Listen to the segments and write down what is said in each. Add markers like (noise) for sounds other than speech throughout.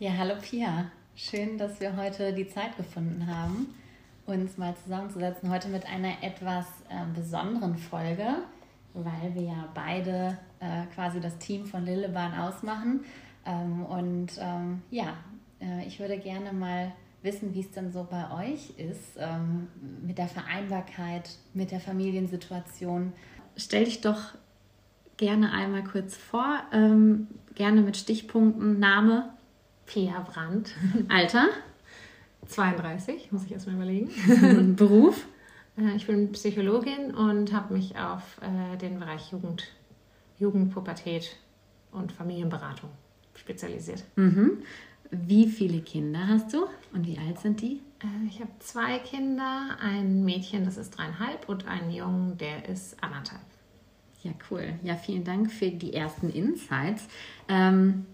Ja, hallo Pia. Schön, dass wir heute die Zeit gefunden haben, uns mal zusammenzusetzen. Heute mit einer etwas äh, besonderen Folge, weil wir ja beide äh, quasi das Team von Lillebahn ausmachen. Ähm, und ähm, ja, äh, ich würde gerne mal wissen, wie es denn so bei euch ist ähm, mit der Vereinbarkeit, mit der Familiensituation. Stell dich doch gerne einmal kurz vor, ähm, gerne mit Stichpunkten, Name. Pia Brandt. (laughs) Alter? 32, muss ich erstmal überlegen. (laughs) Beruf? Äh, ich bin Psychologin und habe mich auf äh, den Bereich Jugend, Jugend, Pubertät und Familienberatung spezialisiert. Mhm. Wie viele Kinder hast du und wie alt sind die? Äh, ich habe zwei Kinder, ein Mädchen, das ist dreieinhalb und einen Jungen, der ist anderthalb. Ja, cool. Ja, vielen Dank für die ersten Insights. Ähm,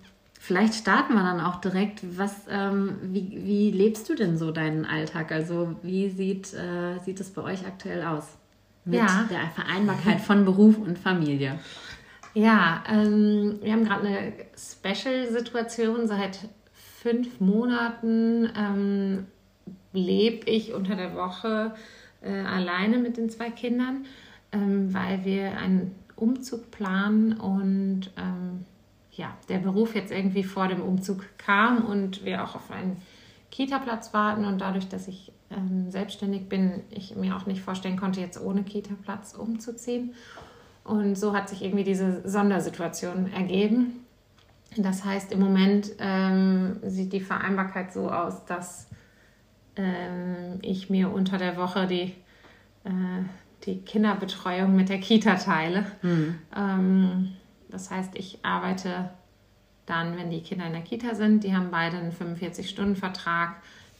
vielleicht starten wir dann auch direkt. Was, ähm, wie, wie lebst du denn so deinen Alltag? Also wie sieht, äh, sieht es bei euch aktuell aus? Mit ja. der Vereinbarkeit von Beruf und Familie. Ja, ähm, wir haben gerade eine Special-Situation. Seit fünf Monaten ähm, lebe ich unter der Woche äh, alleine mit den zwei Kindern ähm, weil wir einen Umzug planen und ähm, ja, der Beruf jetzt irgendwie vor dem Umzug kam und wir auch auf einen Kita-Platz warten und dadurch, dass ich ähm, selbstständig bin, ich mir auch nicht vorstellen konnte, jetzt ohne Kita-Platz umzuziehen. Und so hat sich irgendwie diese Sondersituation ergeben. Das heißt, im Moment ähm, sieht die Vereinbarkeit so aus, dass ähm, ich mir unter der Woche die äh, die Kinderbetreuung mit der Kita teile. Mhm. Das heißt, ich arbeite dann, wenn die Kinder in der Kita sind, die haben beide einen 45-Stunden-Vertrag,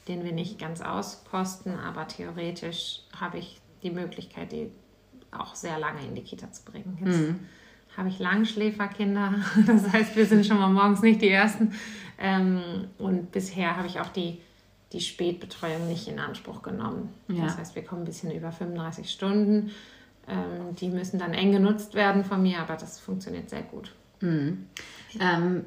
den wir nicht ganz auskosten, aber theoretisch habe ich die Möglichkeit, die auch sehr lange in die Kita zu bringen. Jetzt mhm. habe ich Langschläferkinder, (laughs) das heißt, wir sind schon mal morgens nicht die Ersten. Ähm, und bisher habe ich auch die die Spätbetreuung nicht in Anspruch genommen. Ja. Das heißt, wir kommen ein bisschen über 35 Stunden. Ähm, die müssen dann eng genutzt werden von mir, aber das funktioniert sehr gut. Mhm. Ähm,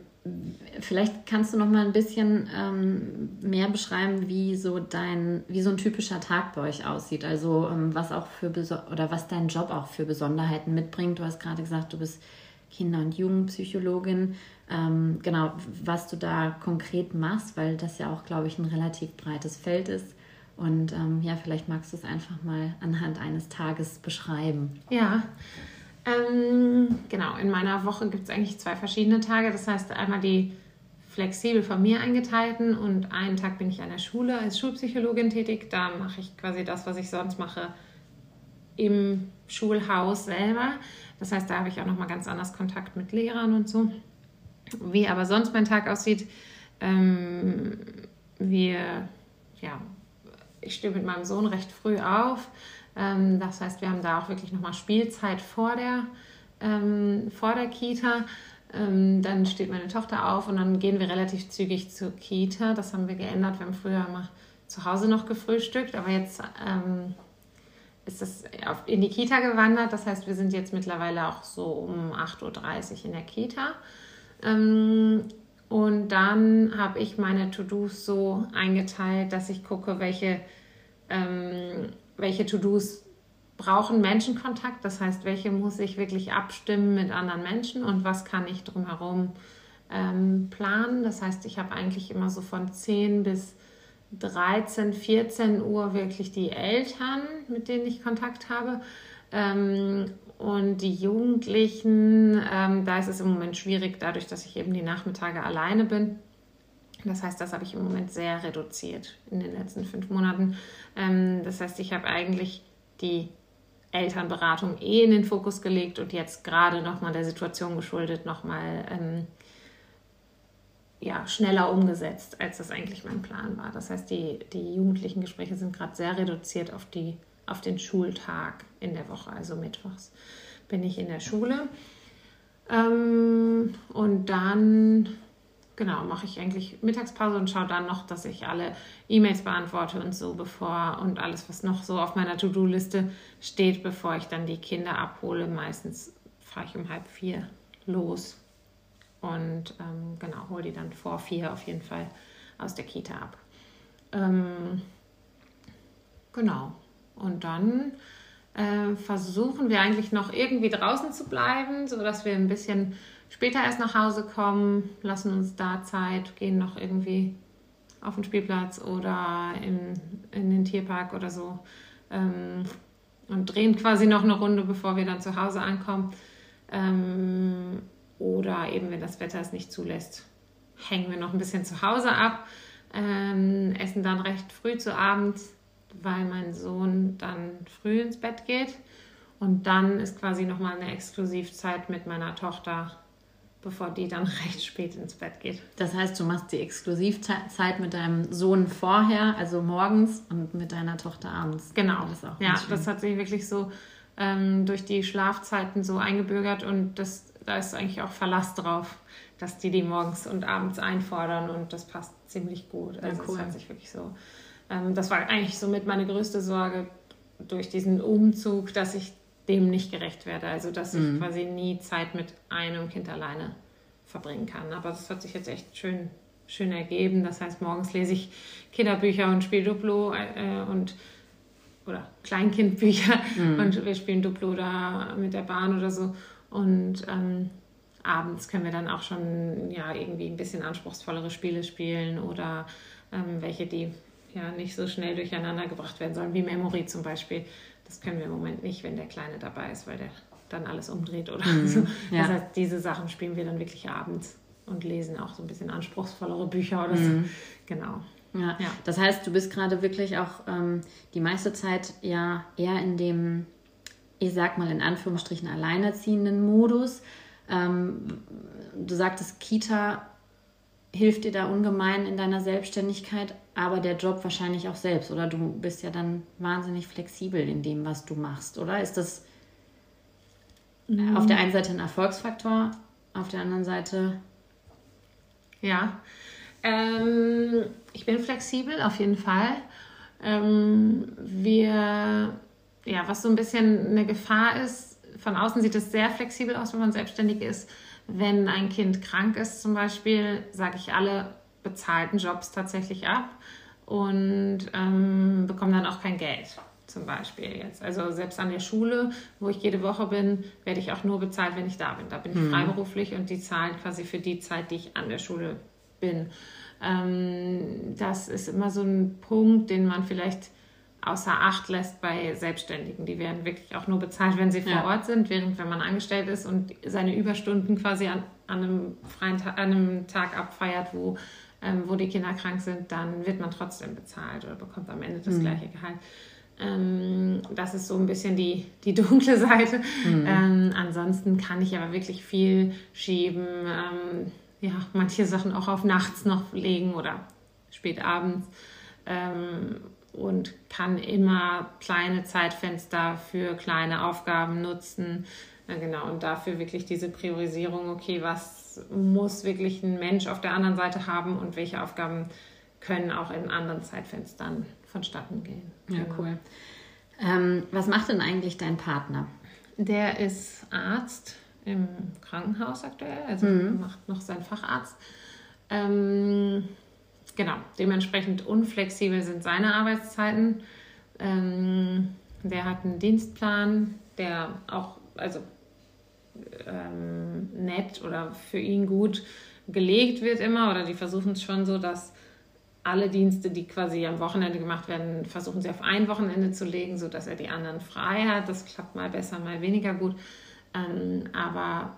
vielleicht kannst du noch mal ein bisschen ähm, mehr beschreiben, wie so dein, wie so ein typischer Tag bei euch aussieht. Also ähm, was auch für oder was dein Job auch für Besonderheiten mitbringt. Du hast gerade gesagt, du bist Kinder- und Jugendpsychologin ähm, genau, was du da konkret machst, weil das ja auch, glaube ich, ein relativ breites Feld ist. Und ähm, ja, vielleicht magst du es einfach mal anhand eines Tages beschreiben. Ja, ähm, genau. In meiner Woche gibt es eigentlich zwei verschiedene Tage. Das heißt, einmal die flexibel von mir eingeteilten und einen Tag bin ich an der Schule als Schulpsychologin tätig. Da mache ich quasi das, was ich sonst mache, im Schulhaus selber. Das heißt, da habe ich auch nochmal ganz anders Kontakt mit Lehrern und so. Wie aber sonst mein Tag aussieht, ähm, wir, ja, ich stehe mit meinem Sohn recht früh auf. Ähm, das heißt, wir haben da auch wirklich nochmal Spielzeit vor der, ähm, vor der Kita. Ähm, dann steht meine Tochter auf und dann gehen wir relativ zügig zur Kita. Das haben wir geändert. Wir haben früher immer zu Hause noch gefrühstückt, aber jetzt ähm, ist es in die Kita gewandert. Das heißt, wir sind jetzt mittlerweile auch so um 8.30 Uhr in der Kita. Und dann habe ich meine To-Dos so eingeteilt, dass ich gucke, welche, ähm, welche To-Dos brauchen Menschenkontakt. Das heißt, welche muss ich wirklich abstimmen mit anderen Menschen und was kann ich drumherum ähm, planen. Das heißt, ich habe eigentlich immer so von 10 bis 13, 14 Uhr wirklich die Eltern, mit denen ich Kontakt habe. Ähm, und die Jugendlichen, ähm, da ist es im Moment schwierig, dadurch, dass ich eben die Nachmittage alleine bin. Das heißt, das habe ich im Moment sehr reduziert in den letzten fünf Monaten. Ähm, das heißt, ich habe eigentlich die Elternberatung eh in den Fokus gelegt und jetzt gerade nochmal der Situation geschuldet nochmal ähm, ja, schneller umgesetzt, als das eigentlich mein Plan war. Das heißt, die, die jugendlichen Gespräche sind gerade sehr reduziert auf die auf den Schultag in der Woche, also mittwochs bin ich in der Schule. Ähm, und dann, genau, mache ich eigentlich Mittagspause und schaue dann noch, dass ich alle E-Mails beantworte und so, bevor und alles, was noch so auf meiner To-Do-Liste steht, bevor ich dann die Kinder abhole. Meistens fahre ich um halb vier los. und ähm, genau, hole die dann vor vier auf jeden Fall aus der Kita ab. Ähm, genau. Und dann äh, versuchen wir eigentlich noch irgendwie draußen zu bleiben, sodass wir ein bisschen später erst nach Hause kommen, lassen uns da Zeit, gehen noch irgendwie auf den Spielplatz oder in, in den Tierpark oder so ähm, und drehen quasi noch eine Runde, bevor wir dann zu Hause ankommen. Ähm, oder eben, wenn das Wetter es nicht zulässt, hängen wir noch ein bisschen zu Hause ab, ähm, essen dann recht früh zu Abend, weil mein Sohn dann früh ins Bett geht. Und dann ist quasi nochmal eine Exklusivzeit mit meiner Tochter bevor die dann (laughs) recht spät ins Bett geht. Das heißt, du machst die Exklusivzeit mit deinem Sohn vorher, also morgens, und mit deiner Tochter abends. Genau. Das ja, das hat sich wirklich so ähm, durch die Schlafzeiten so eingebürgert und das, da ist eigentlich auch Verlass drauf, dass die die morgens und abends einfordern und das passt ziemlich gut. Also ja, cool. das hat sich wirklich so. Ähm, das war eigentlich somit meine größte Sorge durch diesen Umzug, dass ich dem nicht gerecht werde. Also dass ich mhm. quasi nie Zeit mit einem Kind alleine verbringen kann. Aber das hat sich jetzt echt schön, schön ergeben. Das heißt, morgens lese ich Kinderbücher und spiele Duplo äh, und oder Kleinkindbücher mhm. und wir spielen Duplo da mit der Bahn oder so. Und ähm, abends können wir dann auch schon ja irgendwie ein bisschen anspruchsvollere Spiele spielen oder ähm, welche, die ja nicht so schnell durcheinander gebracht werden sollen, wie Memory zum Beispiel. Das können wir im Moment nicht, wenn der Kleine dabei ist, weil der dann alles umdreht oder mhm. so. Das ja. heißt, diese Sachen spielen wir dann wirklich abends und lesen auch so ein bisschen anspruchsvollere Bücher oder mhm. so. Genau. Ja. ja. das heißt, du bist gerade wirklich auch ähm, die meiste Zeit ja eher in dem, ich sag mal in Anführungsstrichen, alleinerziehenden Modus. Ähm, du sagtest, Kita hilft dir da ungemein in deiner Selbstständigkeit, aber der Job wahrscheinlich auch selbst. Oder du bist ja dann wahnsinnig flexibel in dem, was du machst, oder? Ist das mhm. auf der einen Seite ein Erfolgsfaktor, auf der anderen Seite. Ja. Ähm, ich bin flexibel, auf jeden Fall. Ähm, wir, ja, was so ein bisschen eine Gefahr ist, von außen sieht es sehr flexibel aus, wenn man selbstständig ist wenn ein Kind krank ist zum Beispiel, sage ich alle bezahlten Jobs tatsächlich ab und ähm, bekomme dann auch kein Geld zum Beispiel jetzt. Also selbst an der Schule, wo ich jede Woche bin, werde ich auch nur bezahlt, wenn ich da bin. Da bin ich mhm. freiberuflich und die zahlen quasi für die Zeit, die ich an der Schule bin. Ähm, das ist immer so ein Punkt, den man vielleicht außer Acht lässt bei Selbstständigen. Die werden wirklich auch nur bezahlt, wenn sie vor ja. Ort sind, während wenn man angestellt ist und seine Überstunden quasi an, an einem freien Ta an einem Tag abfeiert, wo, ähm, wo die Kinder krank sind, dann wird man trotzdem bezahlt oder bekommt am Ende das mhm. gleiche Gehalt. Ähm, das ist so ein bisschen die, die (laughs) dunkle Seite. Mhm. Ähm, ansonsten kann ich aber wirklich viel schieben. Ähm, ja, manche Sachen auch auf nachts noch legen oder spät abends. Ähm, und kann immer kleine Zeitfenster für kleine Aufgaben nutzen. Ja, genau, und dafür wirklich diese Priorisierung, okay, was muss wirklich ein Mensch auf der anderen Seite haben und welche Aufgaben können auch in anderen Zeitfenstern vonstatten gehen. Ja, genau. cool. Ähm, was macht denn eigentlich dein Partner? Der ist Arzt im Krankenhaus aktuell, also mhm. macht noch seinen Facharzt. Ähm, genau, dementsprechend unflexibel sind seine Arbeitszeiten. Ähm, der hat einen Dienstplan, der auch, also ähm, nett oder für ihn gut gelegt wird immer, oder die versuchen es schon so, dass alle Dienste, die quasi am Wochenende gemacht werden, versuchen sie auf ein Wochenende zu legen, sodass er die anderen frei hat. Das klappt mal besser, mal weniger gut. Ähm, aber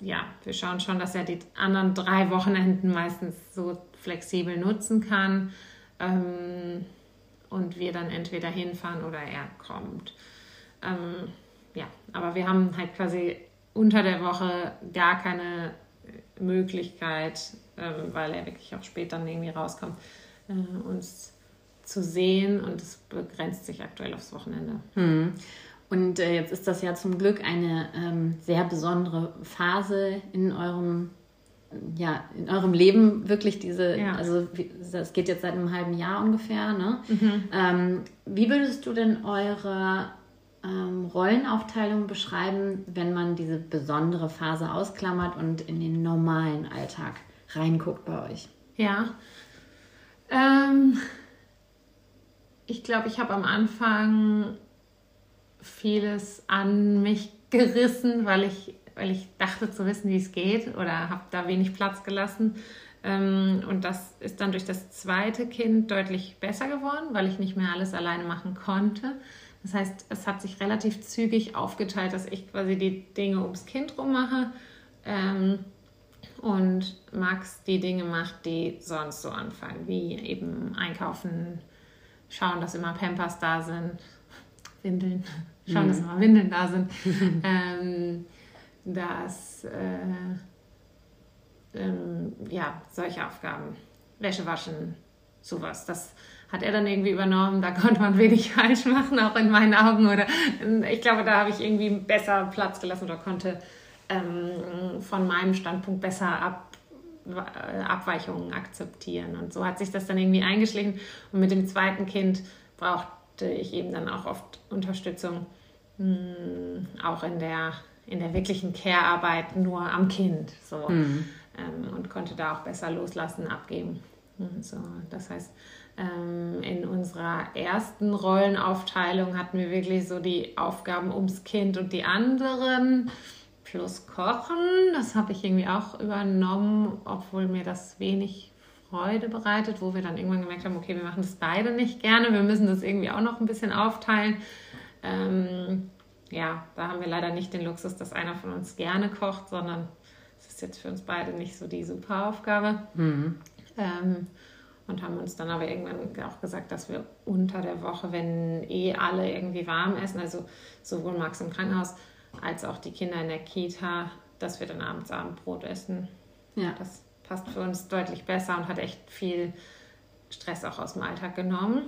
ja, wir schauen schon, dass er die anderen drei Wochenenden meistens so flexibel nutzen kann ähm, und wir dann entweder hinfahren oder er kommt. Ähm, ja, aber wir haben halt quasi unter der Woche gar keine Möglichkeit, ähm, weil er wirklich auch spät dann irgendwie rauskommt, äh, uns zu sehen und es begrenzt sich aktuell aufs Wochenende. Hm. Und äh, jetzt ist das ja zum Glück eine ähm, sehr besondere Phase in eurem ja, in eurem Leben wirklich diese, ja. also das geht jetzt seit einem halben Jahr ungefähr, ne? Mhm. Ähm, wie würdest du denn eure ähm, Rollenaufteilung beschreiben, wenn man diese besondere Phase ausklammert und in den normalen Alltag reinguckt bei euch? Ja. Ähm, ich glaube, ich habe am Anfang vieles an mich gerissen, weil ich, weil ich dachte zu wissen, wie es geht oder habe da wenig Platz gelassen. Ähm, und das ist dann durch das zweite Kind deutlich besser geworden, weil ich nicht mehr alles alleine machen konnte. Das heißt, es hat sich relativ zügig aufgeteilt, dass ich quasi die Dinge ums Kind rum mache ähm, und Max die Dinge macht, die sonst so anfangen, wie eben einkaufen, schauen, dass immer Pampers da sind, Windeln, (laughs) schauen, mhm. dass immer Windeln da sind, (laughs) ähm, dass äh, ähm, ja, solche Aufgaben, Wäsche waschen, sowas, das hat er dann irgendwie übernommen. Da (laughs) konnte man wenig falsch machen, auch in meinen Augen. Oder ich glaube, da habe ich irgendwie besser Platz gelassen oder konnte ähm, von meinem Standpunkt besser ab, äh, Abweichungen akzeptieren. Und so hat sich das dann irgendwie eingeschlichen. Und mit dem zweiten Kind brauchte ich eben dann auch oft Unterstützung, mh, hm, auch in der, in der wirklichen Care-Arbeit nur am Kind. So. Mhm. Ähm, und konnte da auch besser loslassen, abgeben. Und so. Das heißt, ähm, in unserer ersten Rollenaufteilung hatten wir wirklich so die Aufgaben ums Kind und die anderen plus Kochen. Das habe ich irgendwie auch übernommen, obwohl mir das wenig Freude bereitet, wo wir dann irgendwann gemerkt haben, okay, wir machen das beide nicht gerne, wir müssen das irgendwie auch noch ein bisschen aufteilen. Ähm, ja, da haben wir leider nicht den Luxus, dass einer von uns gerne kocht, sondern es ist jetzt für uns beide nicht so die super Aufgabe. Mhm. Ähm, und haben uns dann aber irgendwann auch gesagt, dass wir unter der Woche, wenn eh alle irgendwie warm essen, also sowohl Max im Krankenhaus als auch die Kinder in der Kita, dass wir dann abends Abendbrot essen. Ja. Das passt für uns deutlich besser und hat echt viel Stress auch aus dem Alltag genommen.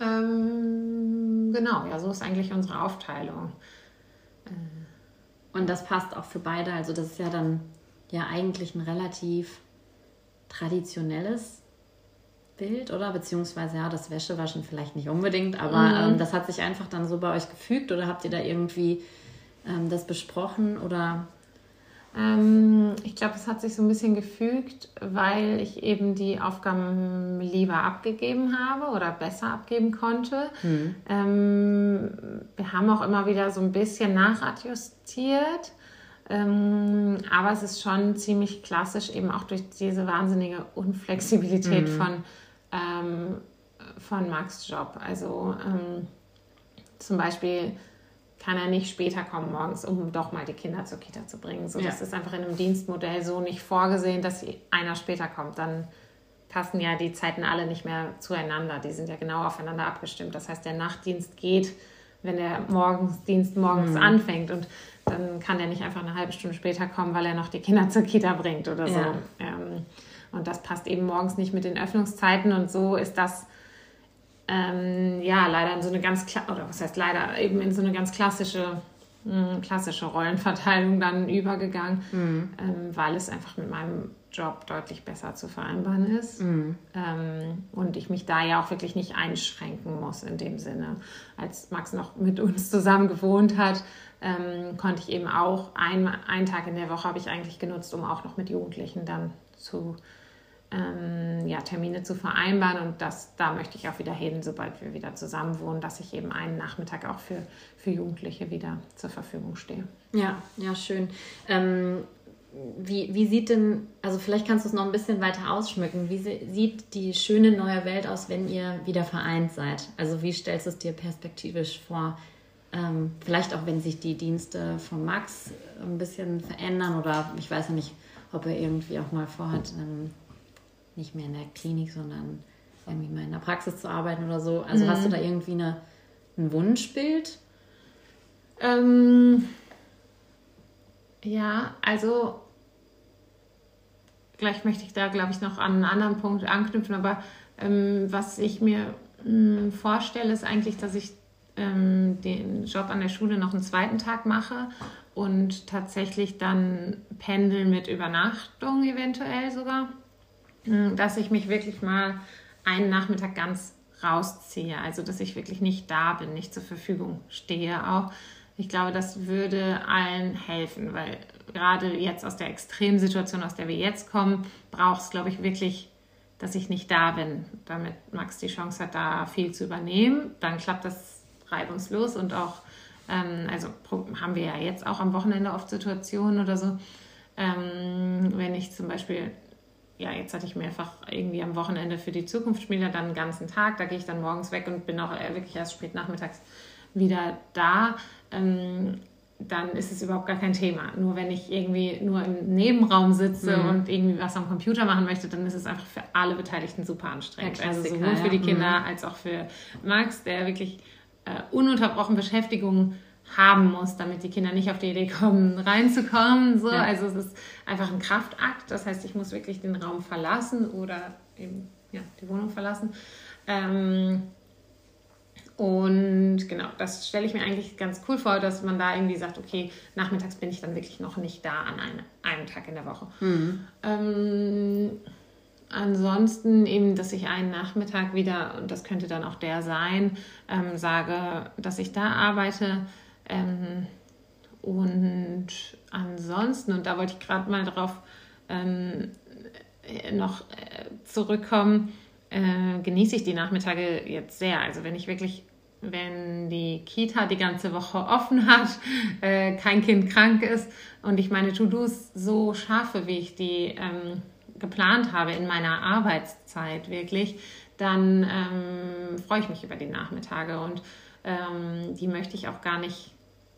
Ähm, genau, ja, so ist eigentlich unsere Aufteilung. Äh, und das passt auch für beide. Also das ist ja dann ja eigentlich ein relativ traditionelles Bild, oder? Beziehungsweise ja, das Wäschewaschen vielleicht nicht unbedingt, aber mhm. ähm, das hat sich einfach dann so bei euch gefügt oder habt ihr da irgendwie ähm, das besprochen oder? Ähm, ich glaube, es hat sich so ein bisschen gefügt, weil ich eben die Aufgaben lieber abgegeben habe oder besser abgeben konnte. Mhm. wir haben auch immer wieder so ein bisschen nachadjustiert. Ähm, aber es ist schon ziemlich klassisch, eben auch durch diese wahnsinnige Unflexibilität mhm. von ähm, von Max Job. Also ähm, zum Beispiel kann er nicht später kommen morgens, um doch mal die Kinder zur Kita zu bringen. So, ja. Das ist einfach in einem Dienstmodell so nicht vorgesehen, dass einer später kommt. Dann passen ja die Zeiten alle nicht mehr zueinander. Die sind ja genau aufeinander abgestimmt. Das heißt, der Nachtdienst geht, wenn der Morgensdienst morgens mhm. anfängt. Und dann kann er nicht einfach eine halbe Stunde später kommen, weil er noch die Kinder zur Kita bringt oder so. Ja. Ähm, und das passt eben morgens nicht mit den Öffnungszeiten und so ist das ähm, ja leider in so eine ganz oder was heißt leider eben in so eine ganz klassische mh, hm, klassische Rollenverteilung dann übergegangen, mhm. ähm, weil es einfach mit meinem Job deutlich besser zu vereinbaren ist mhm. ähm, und ich mich da ja auch wirklich nicht einschränken muss in dem Sinne. Als Max noch mit uns zusammen gewohnt hat, ähm, konnte ich eben auch ein, einen Tag in der Woche habe ich eigentlich genutzt, um auch noch mit Jugendlichen dann zu ähm, ja, Termine zu vereinbaren. Und das, da möchte ich auch wieder hin, sobald wir wieder zusammen wohnen, dass ich eben einen Nachmittag auch für, für Jugendliche wieder zur Verfügung stehe. Ja, ja, schön. Ähm, wie, wie sieht denn, also vielleicht kannst du es noch ein bisschen weiter ausschmücken, wie sieht die schöne neue Welt aus, wenn ihr wieder vereint seid? Also wie stellst du es dir perspektivisch vor? Ähm, vielleicht auch, wenn sich die Dienste von Max ein bisschen verändern oder ich weiß ja nicht, ob er irgendwie auch mal vorhat, ähm, nicht mehr in der Klinik, sondern irgendwie mal in der Praxis zu arbeiten oder so. Also mhm. hast du da irgendwie eine, ein Wunschbild? Ähm, ja, also gleich möchte ich da, glaube ich, noch an einen anderen Punkt anknüpfen, aber ähm, was ich mir mh, hm, vorstelle, ist eigentlich, dass ich ähm, den Job an der Schule noch einen zweiten Tag mache und tatsächlich dann pendeln mit Übernachtung eventuell sogar. Hm, dass ich mich wirklich mal einen Nachmittag ganz rausziehe. Also dass ich wirklich nicht da bin, nicht zur Verfügung stehe auch. Ich glaube, das würde allen helfen, weil gerade jetzt aus der Extremsituation, aus der wir jetzt kommen, braucht es, glaube ich, wirklich, dass ich nicht da bin, damit Max die Chance hat, da viel zu übernehmen. Dann klappt das reibungslos und auch, ähm, also haben wir ja jetzt auch am Wochenende oft Situationen oder so, ähm, wenn ich zum Beispiel ja, jetzt hatte ich mehrfach irgendwie am Wochenende für die Zukunftsspieler dann einen ganzen Tag. Da gehe ich dann morgens weg und bin auch wirklich erst spät nachmittags wieder da. Ähm, dann ist es überhaupt gar kein Thema. Nur wenn ich irgendwie nur im Nebenraum sitze mhm. und irgendwie was am Computer machen möchte, dann ist es einfach für alle Beteiligten super anstrengend. also sowohl für die Kinder mhm. als auch für Max, der wirklich äh, ununterbrochen Beschäftigung haben muss, damit die Kinder nicht auf die Idee kommen, reinzukommen. So. Ja. Also es ist einfach ein Kraftakt. Das heißt, ich muss wirklich den Raum verlassen oder eben ja, die Wohnung verlassen. Ähm, und genau, das stelle ich mir eigentlich ganz cool vor, dass man da irgendwie sagt, okay, nachmittags bin ich dann wirklich noch nicht da an eine, einem Tag in der Woche. Mhm. Ähm, ansonsten eben, dass ich einen Nachmittag wieder, und das könnte dann auch der sein, ähm, sage, dass ich da arbeite. Ähm, und ansonsten, und da wollte ich gerade mal drauf ähm, noch äh, zurückkommen, äh, genieße ich die Nachmittage jetzt sehr. Also wenn ich wirklich, wenn die Kita die ganze Woche offen (laughs) hat, äh, kein Kind krank ist und ich meine To-Dos so schaffe, wie ich die ähm, geplant habe in meiner Arbeitszeit wirklich, dann ähm, freue ich mich über die Nachmittage und ähm, die möchte ich auch gar nicht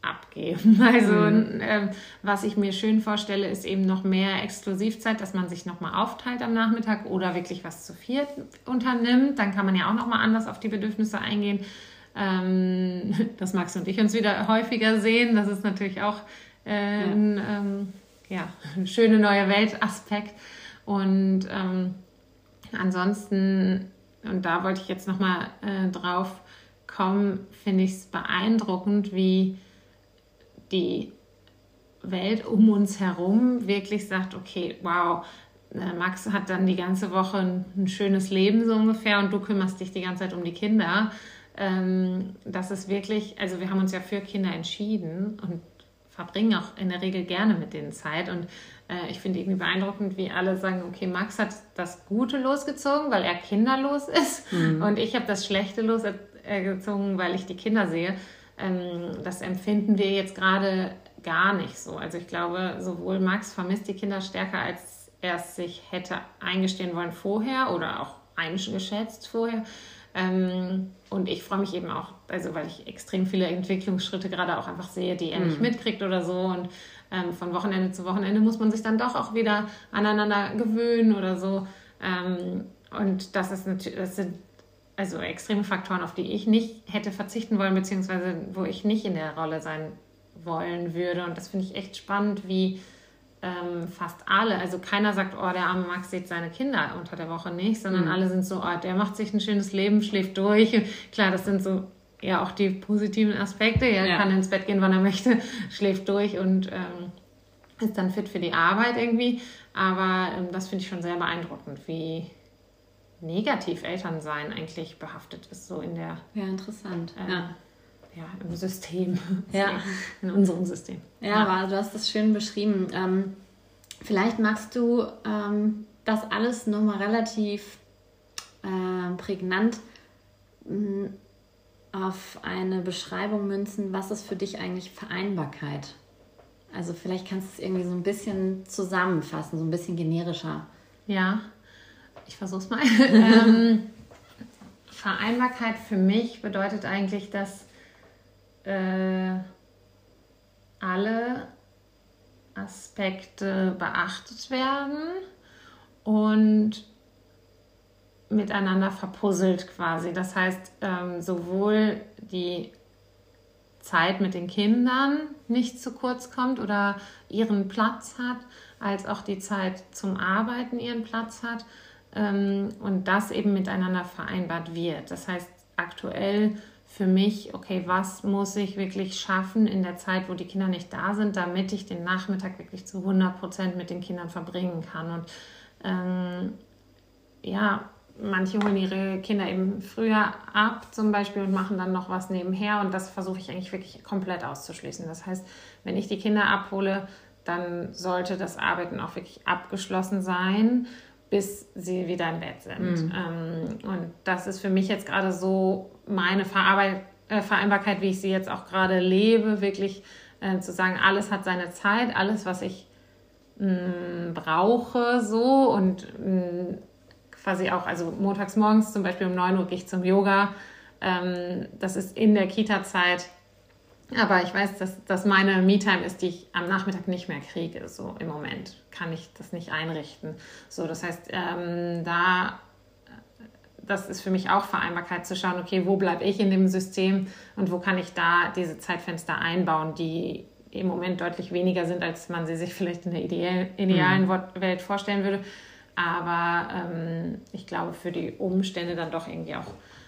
abgeben. (laughs) Also mhm. äh, was ich mir schön vorstelle, ist eben noch mehr Exklusivzeit, dass man sich nochmal aufteilt am Nachmittag oder wirklich was zu viert unternimmt. Dann kann man ja auch nochmal anders auf die Bedürfnisse eingehen. Ähm, (laughs) dass Max und ich uns wieder häufiger sehen. Das ist natürlich auch äh, ja. ein ähm, ja, (laughs) schöne neue Weltaspekt. Und ähm, ansonsten, und da wollte ich jetzt nochmal äh, drauf kommen, finde ich es beeindruckend, wie die Welt um uns herum wirklich sagt, okay, wow, äh, Max hat dann die ganze Woche ein, ein schönes Leben so ungefähr und du kümmerst dich die ganze Zeit um die Kinder. Ähm, das ist wirklich, also wir haben uns ja für Kinder entschieden und verbringen auch in der Regel gerne mit denen Zeit. Und äh, ich finde irgendwie beeindruckend, wie alle sagen, okay, Max hat das Gute losgezogen, weil er kinderlos (laughs) ist. Mhm. Und ich habe das Schlechte losgezogen, weil ich die Kinder sehe. Ähm, das empfinden wir jetzt gerade gar nicht so. Also ich glaube, sowohl Max vermisst die Kinder stärker, als er es sich hätte eingestehen wollen vorher oder auch eingeschätzt vorher. Ähm, und ich freue mich eben auch, also weil ich extrem viele Entwicklungsschritte gerade auch einfach sehe, die er nicht mhm. mitkriegt oder so. Und ähm, von Wochenende zu Wochenende muss man sich dann doch auch wieder aneinander gewöhnen oder so. und das ist natürlich, das sind also extreme Faktoren, auf die ich nicht hätte verzichten wollen, beziehungsweise wo ich nicht in der Rolle sein wollen würde. Und das finde ich echt spannend, wie ähm, fast alle, also keiner sagt, oh, der arme Max sieht seine Kinder unter der Woche nicht, sondern mhm. alle sind so, oh, der macht sich ein schönes Leben, schläft durch. Klar, das sind so ja auch die positiven Aspekte. Er ja. kann ins Bett gehen, wann er möchte, schläft durch und ähm, ist dann fit für die Arbeit irgendwie. Aber ähm, das finde ich schon sehr beeindruckend, wie negativ Elternsein eigentlich behaftet ist, so in der. Ja, interessant. Äh, ja. ja, im System. (laughs) Ja. In unserem System. Ja, ja, aber du hast das schön beschrieben. Ähm, vielleicht magst du ähm, das alles nochmal relativ äh, prägnant mm, auf eine Beschreibung münzen, was ist für dich eigentlich Vereinbarkeit? Also vielleicht kannst du es irgendwie so ein bisschen zusammenfassen, so ein bisschen generischer. Ja, ich versuche es mal. (laughs) ähm, Vereinbarkeit für mich bedeutet eigentlich, dass äh, alle Aspekte beachtet werden und miteinander verpuzzelt quasi. Das heißt, ähm, sowohl die Zeit mit den Kindern nicht zu kurz kommt oder ihren Platz hat, als auch die Zeit zum Arbeiten ihren Platz hat ähm, und das eben miteinander vereinbart wird. Das heißt, aktuell für mich, okay, was muss ich wirklich schaffen in der Zeit, wo die Kinder nicht da sind, damit ich den Nachmittag wirklich zu 100 Prozent mit den Kindern verbringen kann. Und ähm, ja, manche holen ihre Kinder eben früher ab zum Beispiel und machen dann noch was nebenher und das versuche ich eigentlich wirklich komplett auszuschließen. Das heißt, wenn ich die Kinder abhole, dann sollte das Arbeiten auch wirklich abgeschlossen sein, bis sie wieder im Bett sind. Mhm. Ähm, und das ist für mich jetzt gerade so meine Verarbeit äh, Vereinbarkeit, wie ich sie jetzt auch gerade lebe, wirklich äh, zu sagen, alles hat seine Zeit, alles, was ich mh, mm, brauche, so und mh, mm, quasi auch, also montags morgens zum Beispiel um 9 Uhr gehe ich zum Yoga. Ähm, das ist in der Kita-Zeit. Aber ich weiß, dass das meine Me-Time ist, die ich am Nachmittag nicht mehr kriege. So im Moment kann ich das nicht einrichten. So, das heißt, ähm, da, das ist für mich auch Vereinbarkeit zu schauen, okay, wo bleibe ich in dem System und wo kann ich da diese Zeitfenster einbauen, die im Moment deutlich weniger sind, als man sie sich vielleicht in der idealen mhm. Welt vorstellen würde aber ähm, ich glaube, für die Umstände dann doch irgendwie auch,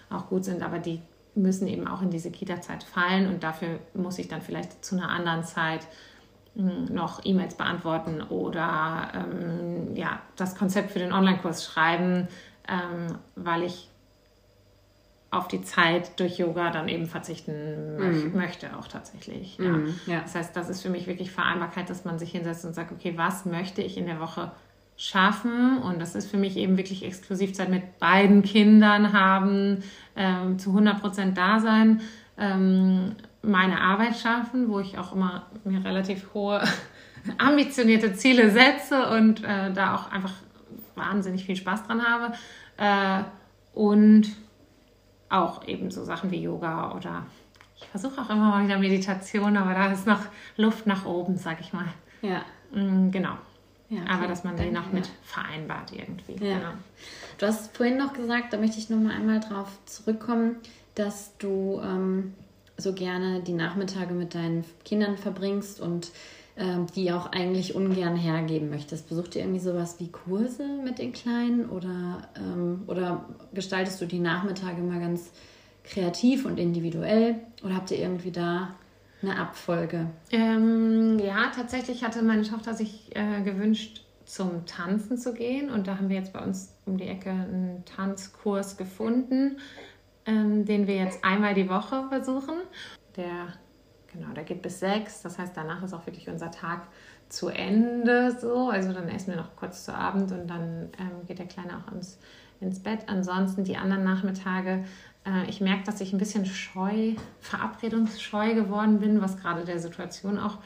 auch gut sind. Aber die müssen eben auch in diese Kita-Zeit fallen und dafür muss ich dann vielleicht zu einer anderen Zeit hm, noch E-Mails beantworten oder ähm, ja, das Konzept für den Online-Kurs schreiben, ähm, weil ich auf die Zeit durch Yoga dann eben verzichten mm. möchte, auch tatsächlich. Ja. Mm, ja. Das heißt, das ist für mich wirklich Vereinbarkeit, dass man sich hinsetzt und sagt, okay, was möchte ich in der Woche schaffen und das ist für mich eben wirklich Exklusivzeit mit beiden Kindern haben, ähm, zu 100 Prozent da sein, ähm, meine Arbeit schaffen, wo ich auch immer mir relativ hohe (laughs) ambitionierte Ziele setze und äh, da auch einfach wahnsinnig viel Spaß dran habe äh, und auch eben so Sachen wie Yoga oder ich versuche auch immer mal wieder Meditation, aber da ist noch Luft nach oben, sag ich mal. Ja. Mm, genau. Ja, okay. Aber dass man die noch mit vereinbart irgendwie. Ja. Genau. Du hast vorhin noch gesagt, da möchte ich noch mal einmal drauf zurückkommen, dass du ähm, so gerne die Nachmittage mit deinen Kindern verbringst und ähm, die auch eigentlich ungern hergeben möchtest. Besucht ihr irgendwie sowas wie Kurse mit den Kleinen oder, ähm, oder gestaltest du die Nachmittage mal ganz kreativ und individuell? Oder habt ihr irgendwie da eine Abfolge? Ähm, ja, tatsächlich hatte meine Tochter sich äh, gewünscht, zum Tanzen zu gehen. Und da haben wir jetzt bei uns um die Ecke einen Tanzkurs gefunden, ähm, den wir jetzt einmal die Woche versuchen. Der, genau, der geht bis sechs. Das heißt, danach ist auch wirklich unser Tag zu Ende. So. Also dann essen wir noch kurz zu Abend und dann ähm, geht der Kleine auch ins, ins Bett. Ansonsten die anderen Nachmittage äh, ich merke, dass ich ein bisschen scheu, verabredungsscheu geworden bin, was gerade der Situation auch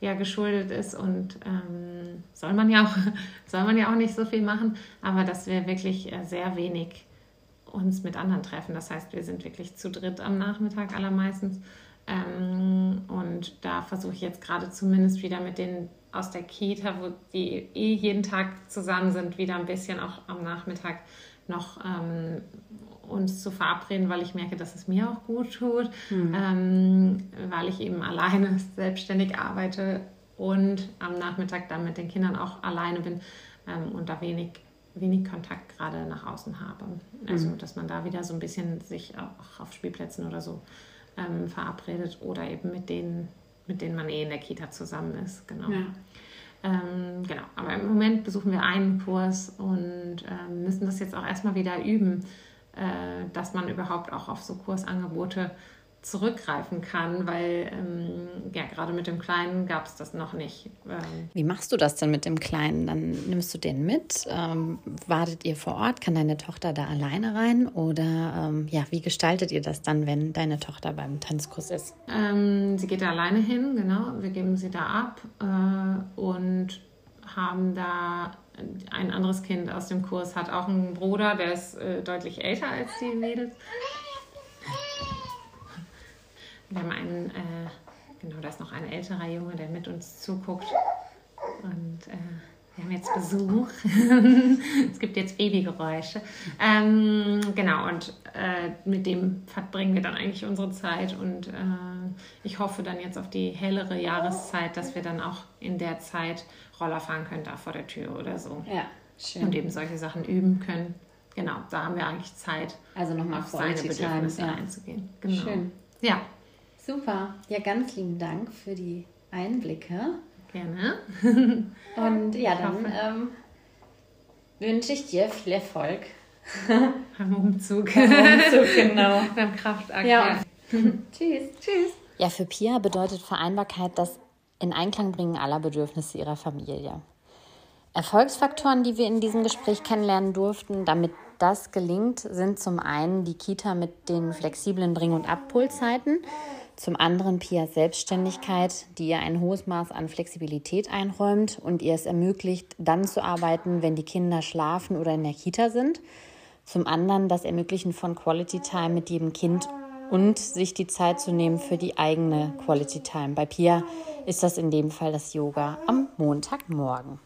ja geschuldet ist. Und ähm, soll man ja auch (laughs) soll man ja auch nicht so viel machen, aber dass wir wirklich äh, sehr wenig uns mit anderen treffen. Das heißt, wir sind wirklich zu dritt am Nachmittag allermeistens. Ähm, und da versuche ich jetzt gerade zumindest wieder mit den aus der Kita, wo die eh jeden Tag zusammen sind, wieder ein bisschen auch am Nachmittag noch ähm, uns zu verabreden, weil ich merke, dass es mir auch gut tut, mhm. ähm, weil ich eben alleine (laughs) selbstständig arbeite und am Nachmittag dann mit den Kindern auch alleine bin ähm, und da wenig, wenig Kontakt gerade nach außen habe. Also, mhm. dass man da wieder so ein bisschen sich auch auf Spielplätzen oder so ähm, verabredet oder eben mit denen, mit denen man eh in der Kita zusammen ist. Genau. Ja. Ähm, genau, aber im Moment besuchen wir einen Kurs und ähm, müssen das jetzt auch erstmal wieder üben. Äh, dass man überhaupt auch auf so Kursangebote zurückgreifen kann, weil ähm, ja gerade mit dem Kleinen gab es das noch nicht. Ähm. Wie machst du das denn mit dem Kleinen? Dann nimmst du den mit, ähm, wartet ihr vor Ort, kann deine Tochter da alleine rein oder ähm, ja, wie gestaltet ihr das dann, wenn deine Tochter beim Tanzkurs ist? Ähm, sie geht da alleine hin, genau, wir geben sie da ab äh, und haben da ein anderes Kind aus dem Kurs hat auch einen Bruder, der ist äh, deutlich älter als die Mädels. Wir haben einen, äh, genau, da ist noch ein älterer Junge, der mit uns zuguckt. Und äh, wir haben jetzt Besuch. (laughs) es gibt jetzt Babygeräusche. Ähm, genau, und äh, mit dem verbringen wir dann eigentlich unsere Zeit. Und äh, ich hoffe dann jetzt auf die hellere Jahreszeit, dass wir dann auch in der Zeit Roller fahren können, da vor der Tür oder so. Ja, schön. Und eben solche Sachen üben können. Genau, da haben wir eigentlich Zeit, also nochmal auf seine Bedürfnisse ja. einzugehen. Genau. Schön. Ja. Super. Ja, ganz lieben Dank für die Einblicke. Gerne. (laughs) Und ja, dann ähm, wünsche ich dir viel Erfolg (laughs) Beim Umzug. Beim Umzug, genau. (laughs) Beim Kraftakt. Ja. Tschüss. Tschüss. Ja, für Pia bedeutet Vereinbarkeit das in Einklang bringen aller Bedürfnisse ihrer Familie. Erfolgsfaktoren, die wir in diesem Gespräch kennenlernen durften, damit das gelingt, sind zum einen die Kita mit den flexiblen Bring- und Abholzeiten, zum anderen Pias Selbstständigkeit, die ihr ein hohes Maß an Flexibilität einräumt und ihr es ermöglicht, dann zu arbeiten, wenn die Kinder schlafen oder in der Kita sind. Zum anderen das Ermöglichen von Quality Time mit jedem Kind und sich die Zeit zu nehmen für die eigene Quality Time. Bei Pia ist das in dem Fall das Yoga am Montagmorgen.